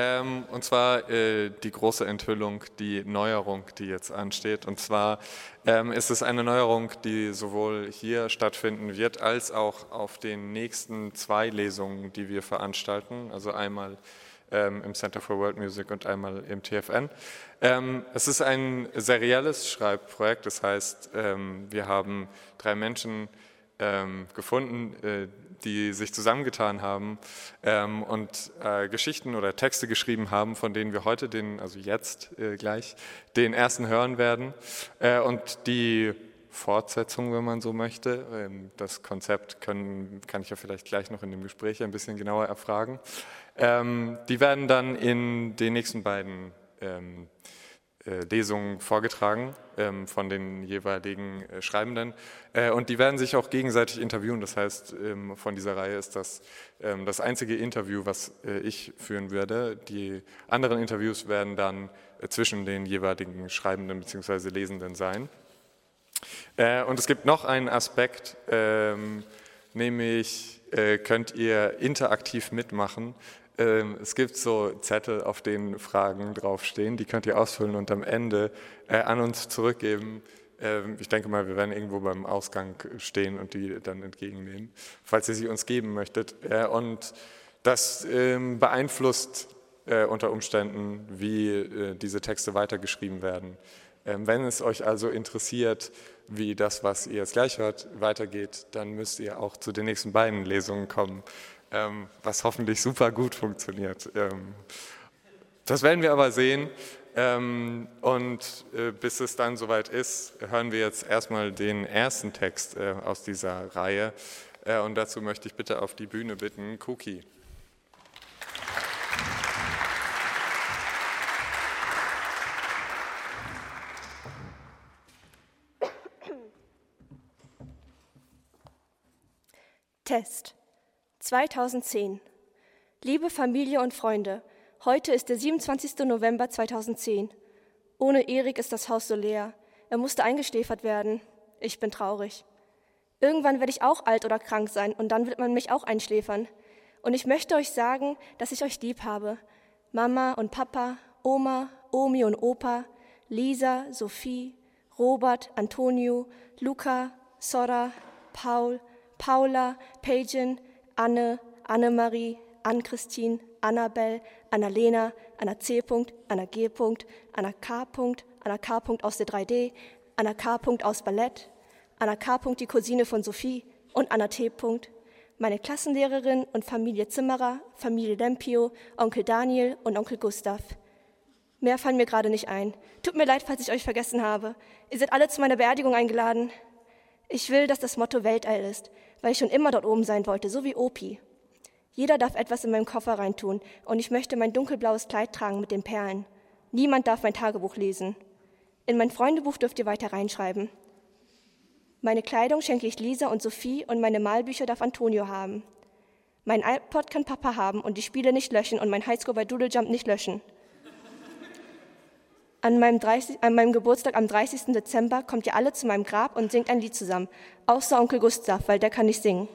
Ähm, und zwar äh, die große Enthüllung, die Neuerung, die jetzt ansteht. Und zwar ähm, ist es eine Neuerung, die sowohl hier stattfinden wird, als auch auf den nächsten zwei Lesungen, die wir veranstalten. Also einmal ähm, im Center for World Music und einmal im TFN. Ähm, es ist ein serielles Schreibprojekt, das heißt, ähm, wir haben drei Menschen gefunden, äh, die sich zusammengetan haben ähm, und äh, Geschichten oder Texte geschrieben haben, von denen wir heute, den, also jetzt äh, gleich, den ersten hören werden. Und die Fortsetzung, wenn man so möchte. Ähm, das Konzept können, kann ich ja vielleicht gleich noch in dem Gespräch ein bisschen genauer erfragen. Ähm, die werden dann in den nächsten beiden ähm, Lesungen vorgetragen ähm, von den jeweiligen äh, Schreibenden. Äh, und die werden sich auch gegenseitig interviewen. Das heißt, ähm, von dieser Reihe ist das ähm, das einzige Interview, was äh, ich führen würde. Die anderen Interviews werden dann äh, zwischen den jeweiligen Schreibenden bzw. Lesenden sein. Äh, und es gibt noch einen Aspekt, nämlich könnt ihr interaktiv mitmachen. Ähm, es gibt so Zettel, auf denen Fragen draufstehen, die könnt ihr ausfüllen und am Ende äh, an uns zurückgeben. Ähm, ich denke mal, wir werden irgendwo beim Ausgang stehen und die dann entgegennehmen, falls ihr sie uns geben möchtet. Äh, und das ähm, beeinflusst äh, unter Umständen, wie diese Texte weitergeschrieben werden. Wenn es euch also interessiert, wie das, was ihr jetzt gleich hört, weitergeht, dann müsst ihr auch zu den nächsten beiden Lesungen kommen ähm, was hoffentlich super gut funktioniert. Ähm, das werden wir aber sehen. Ähm, und äh, bis es dann soweit ist, hören wir jetzt erstmal den ersten Text äh, aus dieser Reihe. Äh, und dazu möchte ich bitte auf die Bühne bitten, Cookie. Test. 2010. Liebe Familie und Freunde, heute ist der 27. November 2010. Ohne Erik ist das Haus so leer. Er musste eingeschläfert werden. Ich bin traurig. Irgendwann werde ich auch alt oder krank sein und dann wird man mich auch einschläfern. Und ich möchte euch sagen, dass ich euch lieb habe. Mama und Papa, Oma, Omi und Opa, Lisa, Sophie, Robert, Antonio, Luca, Sora, Paul, Paula, Pagen, Anne, Annemarie, Ann-Christine, Annabel, Annalena, Anna C. Anna G. Anna K. Anna K. aus der 3D, Anna K. aus Ballett, Anna K. die Cousine von Sophie und Anna T. Meine Klassenlehrerin und Familie Zimmerer, Familie Lempio, Onkel Daniel und Onkel Gustav. Mehr fallen mir gerade nicht ein. Tut mir leid, falls ich euch vergessen habe. Ihr seid alle zu meiner Beerdigung eingeladen. Ich will, dass das Motto Weltall ist weil ich schon immer dort oben sein wollte, so wie Opi. Jeder darf etwas in meinen Koffer reintun und ich möchte mein dunkelblaues Kleid tragen mit den Perlen. Niemand darf mein Tagebuch lesen. In mein Freundebuch dürft ihr weiter reinschreiben. Meine Kleidung schenke ich Lisa und Sophie und meine Malbücher darf Antonio haben. Mein iPod kann Papa haben und die Spiele nicht löschen und mein Highscore bei Doodle Jump nicht löschen. An meinem, 30, an meinem, Geburtstag am 30. Dezember kommt ihr alle zu meinem Grab und singt ein Lied zusammen, außer Onkel Gustav, weil der kann nicht singen.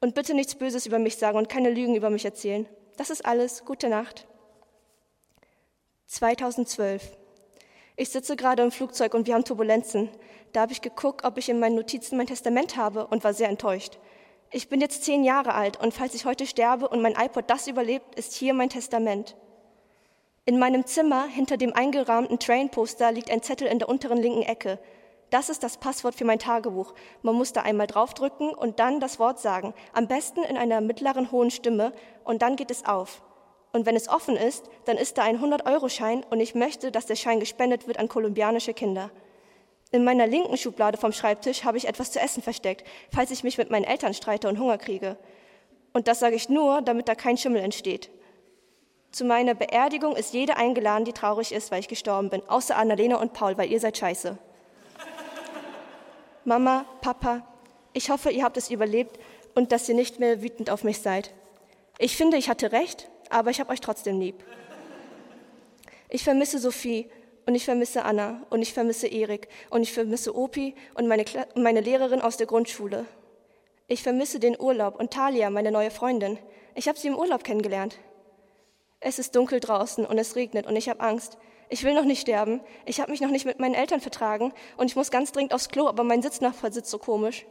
Und bitte nichts Böses über mich sagen und keine Lügen über mich erzählen. Das ist alles. Gute Nacht. 2012. Ich sitze gerade im Flugzeug und wir haben Turbulenzen. Da habe ich geguckt, ob ich in meinen Notizen mein Testament habe und war sehr enttäuscht. Ich bin jetzt zehn Jahre alt und falls ich heute sterbe und mein iPod das überlebt, ist hier mein Testament. In meinem Zimmer hinter dem eingerahmten Train-Poster liegt ein Zettel in der unteren linken Ecke. Das ist das Passwort für mein Tagebuch. Man muss da einmal draufdrücken und dann das Wort sagen. Am besten in einer mittleren hohen Stimme und dann geht es auf. Und wenn es offen ist, dann ist da ein 100-Euro-Schein und ich möchte, dass der Schein gespendet wird an kolumbianische Kinder. In meiner linken Schublade vom Schreibtisch habe ich etwas zu essen versteckt, falls ich mich mit meinen Eltern streite und Hunger kriege. Und das sage ich nur, damit da kein Schimmel entsteht. Zu meiner Beerdigung ist jede eingeladen, die traurig ist, weil ich gestorben bin, außer Annalena und Paul, weil ihr seid scheiße. Mama, Papa, ich hoffe, ihr habt es überlebt und dass ihr nicht mehr wütend auf mich seid. Ich finde, ich hatte recht, aber ich habe euch trotzdem lieb. Ich vermisse Sophie und ich vermisse Anna und ich vermisse Erik und ich vermisse Opi und meine, meine Lehrerin aus der Grundschule. Ich vermisse den Urlaub und Talia, meine neue Freundin. Ich habe sie im Urlaub kennengelernt. Es ist dunkel draußen und es regnet und ich habe Angst. Ich will noch nicht sterben. Ich habe mich noch nicht mit meinen Eltern vertragen und ich muss ganz dringend aufs Klo, aber mein Sitznachbar sitzt so komisch.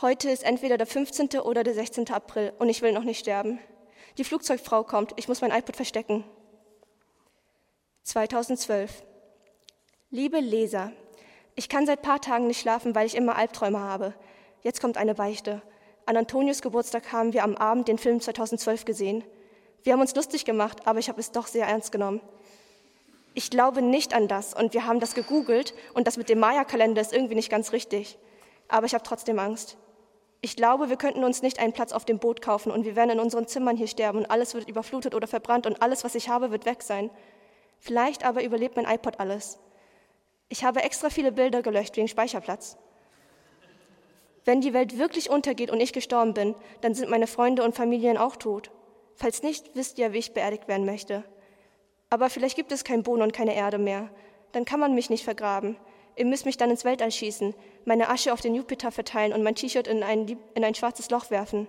Heute ist entweder der 15. oder der 16. April und ich will noch nicht sterben. Die Flugzeugfrau kommt, ich muss mein iPod verstecken. 2012. Liebe Leser, ich kann seit paar Tagen nicht schlafen, weil ich immer Albträume habe. Jetzt kommt eine Beichte. An Antonius Geburtstag haben wir am Abend den Film 2012 gesehen. Wir haben uns lustig gemacht, aber ich habe es doch sehr ernst genommen. Ich glaube nicht an das und wir haben das gegoogelt und das mit dem Maya-Kalender ist irgendwie nicht ganz richtig. Aber ich habe trotzdem Angst. Ich glaube, wir könnten uns nicht einen Platz auf dem Boot kaufen und wir werden in unseren Zimmern hier sterben und alles wird überflutet oder verbrannt und alles, was ich habe, wird weg sein. Vielleicht aber überlebt mein iPod alles. Ich habe extra viele Bilder gelöscht wegen Speicherplatz. Wenn die Welt wirklich untergeht und ich gestorben bin, dann sind meine Freunde und Familien auch tot. Falls nicht, wisst ihr, wie ich beerdigt werden möchte. Aber vielleicht gibt es keinen Boden und keine Erde mehr. Dann kann man mich nicht vergraben. Ihr müsst mich dann ins Weltall schießen, meine Asche auf den Jupiter verteilen und mein T-Shirt in ein, in ein schwarzes Loch werfen.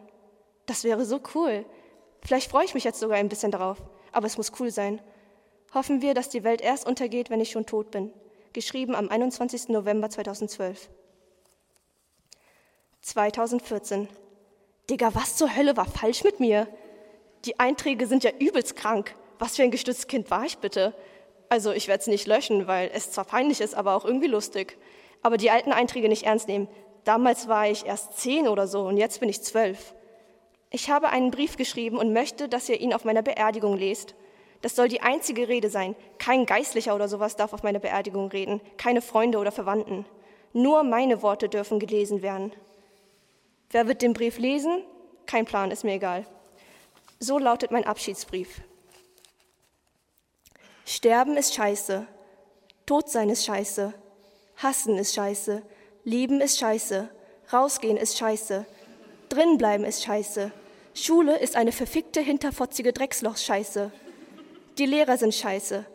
Das wäre so cool. Vielleicht freue ich mich jetzt sogar ein bisschen darauf. Aber es muss cool sein. Hoffen wir, dass die Welt erst untergeht, wenn ich schon tot bin. Geschrieben am 21. November 2012. 2014. Digga, was zur Hölle war falsch mit mir? Die Einträge sind ja übelst krank. Was für ein gestütztes Kind war ich bitte? Also ich werde es nicht löschen, weil es zwar peinlich ist, aber auch irgendwie lustig. Aber die alten Einträge nicht ernst nehmen. Damals war ich erst zehn oder so und jetzt bin ich zwölf. Ich habe einen Brief geschrieben und möchte, dass ihr ihn auf meiner Beerdigung lest. Das soll die einzige Rede sein. Kein Geistlicher oder sowas darf auf meiner Beerdigung reden, keine Freunde oder Verwandten. Nur meine Worte dürfen gelesen werden. Wer wird den Brief lesen? Kein Plan, ist mir egal. So lautet mein Abschiedsbrief. Sterben ist scheiße. Todsein ist scheiße. Hassen ist scheiße. Lieben ist scheiße. Rausgehen ist scheiße. Drinbleiben ist scheiße. Schule ist eine verfickte, hinterfotzige Drecksloch-Scheiße. Die Lehrer sind scheiße.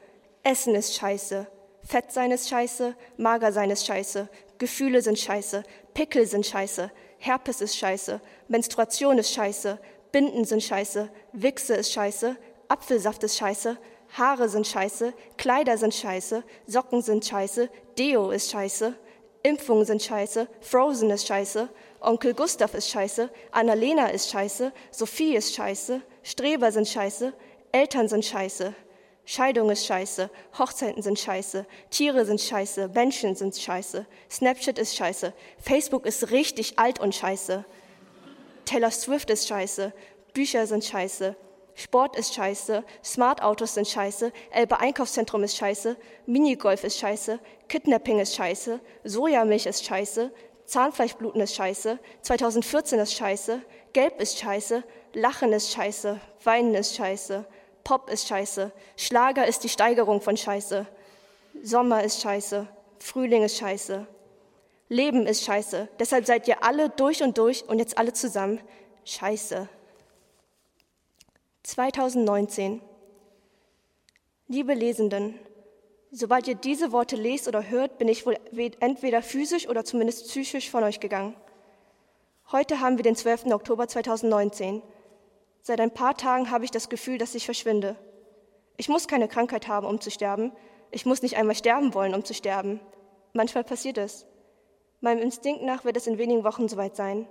Essen ist scheiße. Fett sein ist scheiße. Mager sein ist scheiße. Gefühle sind scheiße. Pickel sind scheiße. Herpes ist scheiße. Menstruation ist scheiße. Binden sind scheiße. Wichse ist scheiße. Apfelsaft ist scheiße. Haare sind scheiße, Kleider sind scheiße, Socken sind scheiße, Deo ist scheiße, Impfungen sind scheiße, Frozen ist scheiße, Onkel Gustav ist scheiße, Annalena ist scheiße, Sophie ist scheiße, Streber sind scheiße, Eltern sind scheiße, Scheidung ist scheiße, Hochzeiten sind scheiße, Tiere sind scheiße, Menschen sind scheiße, Snapchat ist scheiße, Facebook ist richtig alt und scheiße, Taylor Swift ist scheiße, Bücher sind scheiße, Sport ist scheiße, Smart-Autos sind scheiße, Elbe Einkaufszentrum ist scheiße, Minigolf ist scheiße, Kidnapping ist scheiße, Sojamilch ist scheiße, Zahnfleischbluten ist scheiße, 2014 ist scheiße, Gelb ist scheiße, Lachen ist scheiße, Weinen ist scheiße, Pop ist scheiße, Schlager ist die Steigerung von scheiße, Sommer ist scheiße, Frühling ist scheiße, Leben ist scheiße, deshalb seid ihr alle durch und durch und jetzt alle zusammen scheiße. 2019. Liebe Lesenden, sobald ihr diese Worte lest oder hört, bin ich wohl entweder physisch oder zumindest psychisch von euch gegangen. Heute haben wir den 12. Oktober 2019. Seit ein paar Tagen habe ich das Gefühl, dass ich verschwinde. Ich muss keine Krankheit haben, um zu sterben. Ich muss nicht einmal sterben wollen, um zu sterben. Manchmal passiert es. Meinem Instinkt nach wird es in wenigen Wochen soweit sein.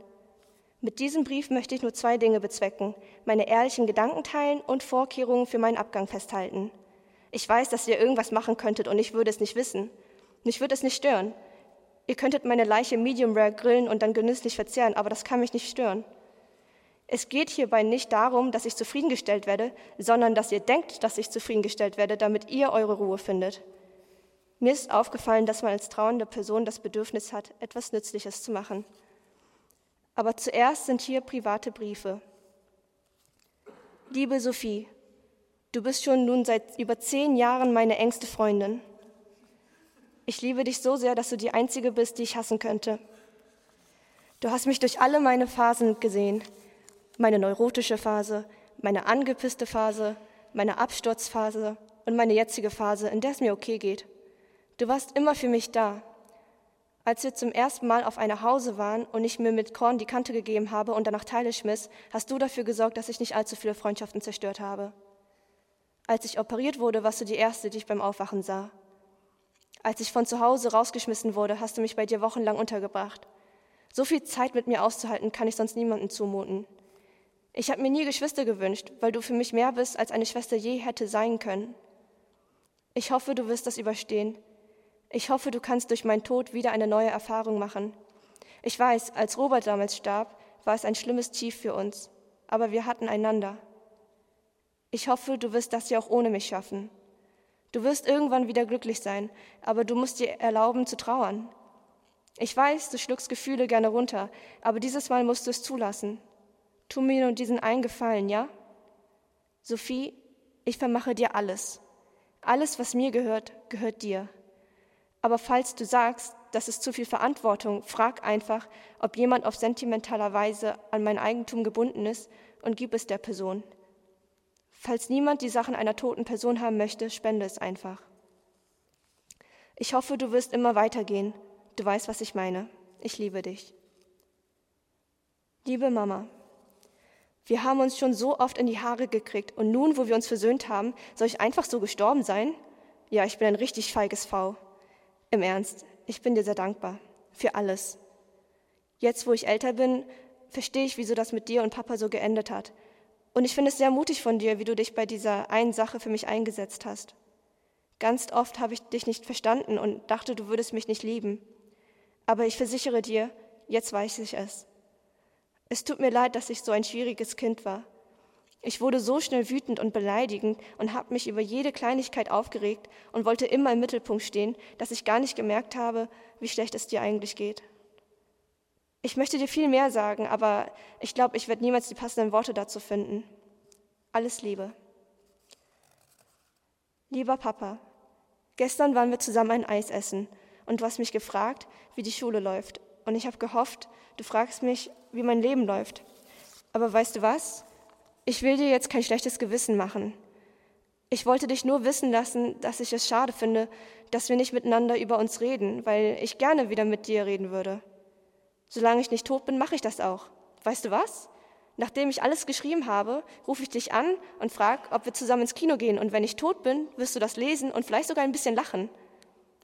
Mit diesem Brief möchte ich nur zwei Dinge bezwecken, meine ehrlichen Gedanken teilen und Vorkehrungen für meinen Abgang festhalten. Ich weiß, dass ihr irgendwas machen könntet und ich würde es nicht wissen. Mich würde es nicht stören. Ihr könntet meine Leiche medium rare grillen und dann genüsslich verzehren, aber das kann mich nicht stören. Es geht hierbei nicht darum, dass ich zufriedengestellt werde, sondern dass ihr denkt, dass ich zufriedengestellt werde, damit ihr eure Ruhe findet. Mir ist aufgefallen, dass man als trauernde Person das Bedürfnis hat, etwas Nützliches zu machen. Aber zuerst sind hier private Briefe. Liebe Sophie, du bist schon nun seit über zehn Jahren meine engste Freundin. Ich liebe dich so sehr, dass du die Einzige bist, die ich hassen könnte. Du hast mich durch alle meine Phasen gesehen. Meine neurotische Phase, meine angepisste Phase, meine Absturzphase und meine jetzige Phase, in der es mir okay geht. Du warst immer für mich da. Als wir zum ersten Mal auf einer Hause waren und ich mir mit Korn die Kante gegeben habe und danach Teile schmiss, hast du dafür gesorgt, dass ich nicht allzu viele Freundschaften zerstört habe. Als ich operiert wurde, warst du die Erste, die ich beim Aufwachen sah. Als ich von zu Hause rausgeschmissen wurde, hast du mich bei dir wochenlang untergebracht. So viel Zeit mit mir auszuhalten, kann ich sonst niemandem zumuten. Ich habe mir nie Geschwister gewünscht, weil du für mich mehr bist, als eine Schwester je hätte sein können. Ich hoffe, du wirst das überstehen. Ich hoffe, du kannst durch meinen Tod wieder eine neue Erfahrung machen. Ich weiß, als Robert damals starb, war es ein schlimmes Tief für uns, aber wir hatten einander. Ich hoffe, du wirst das ja auch ohne mich schaffen. Du wirst irgendwann wieder glücklich sein, aber du musst dir erlauben zu trauern. Ich weiß, du schluckst Gefühle gerne runter, aber dieses Mal musst du es zulassen. Tu mir nur diesen einen Gefallen, ja? Sophie, ich vermache dir alles. Alles, was mir gehört, gehört dir. Aber falls du sagst, das ist zu viel Verantwortung, frag einfach, ob jemand auf sentimentaler Weise an mein Eigentum gebunden ist und gib es der Person. Falls niemand die Sachen einer toten Person haben möchte, spende es einfach. Ich hoffe, du wirst immer weitergehen. Du weißt, was ich meine. Ich liebe dich. Liebe Mama, wir haben uns schon so oft in die Haare gekriegt und nun, wo wir uns versöhnt haben, soll ich einfach so gestorben sein? Ja, ich bin ein richtig feiges V. Im Ernst, ich bin dir sehr dankbar für alles. Jetzt, wo ich älter bin, verstehe ich, wieso das mit dir und Papa so geendet hat. Und ich finde es sehr mutig von dir, wie du dich bei dieser einen Sache für mich eingesetzt hast. Ganz oft habe ich dich nicht verstanden und dachte, du würdest mich nicht lieben. Aber ich versichere dir, jetzt weiß ich es. Es tut mir leid, dass ich so ein schwieriges Kind war. Ich wurde so schnell wütend und beleidigend und habe mich über jede Kleinigkeit aufgeregt und wollte immer im Mittelpunkt stehen, dass ich gar nicht gemerkt habe, wie schlecht es dir eigentlich geht. Ich möchte dir viel mehr sagen, aber ich glaube, ich werde niemals die passenden Worte dazu finden. Alles Liebe. Lieber Papa, gestern waren wir zusammen ein Eis essen und du hast mich gefragt, wie die Schule läuft. Und ich habe gehofft, du fragst mich, wie mein Leben läuft. Aber weißt du was? Ich will dir jetzt kein schlechtes Gewissen machen. Ich wollte dich nur wissen lassen, dass ich es schade finde, dass wir nicht miteinander über uns reden, weil ich gerne wieder mit dir reden würde. Solange ich nicht tot bin, mache ich das auch. Weißt du was? Nachdem ich alles geschrieben habe, rufe ich dich an und frage, ob wir zusammen ins Kino gehen. Und wenn ich tot bin, wirst du das lesen und vielleicht sogar ein bisschen lachen.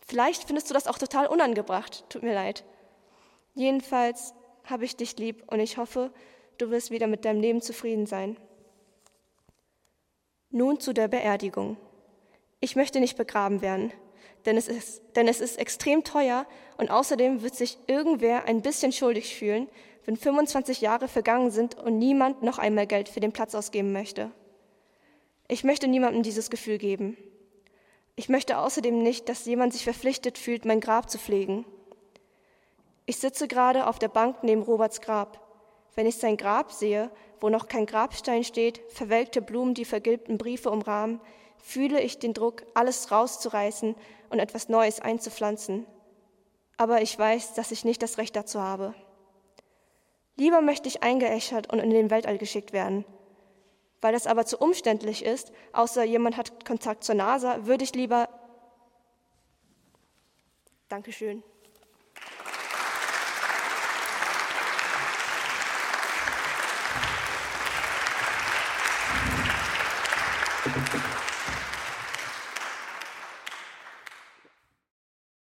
Vielleicht findest du das auch total unangebracht. Tut mir leid. Jedenfalls habe ich dich lieb und ich hoffe, du wirst wieder mit deinem Leben zufrieden sein. Nun zu der Beerdigung. Ich möchte nicht begraben werden, denn es ist, denn es ist extrem teuer und außerdem wird sich irgendwer ein bisschen schuldig fühlen, wenn 25 Jahre vergangen sind und niemand noch einmal Geld für den Platz ausgeben möchte. Ich möchte niemandem dieses Gefühl geben. Ich möchte außerdem nicht, dass jemand sich verpflichtet fühlt, mein Grab zu pflegen. Ich sitze gerade auf der Bank neben Roberts Grab. Wenn ich sein Grab sehe, wo noch kein Grabstein steht, verwelkte Blumen die vergilbten Briefe umrahmen, fühle ich den Druck, alles rauszureißen und etwas Neues einzupflanzen. Aber ich weiß, dass ich nicht das Recht dazu habe. Lieber möchte ich eingeäschert und in den Weltall geschickt werden. Weil das aber zu umständlich ist, außer jemand hat Kontakt zur NASA, würde ich lieber. Dankeschön.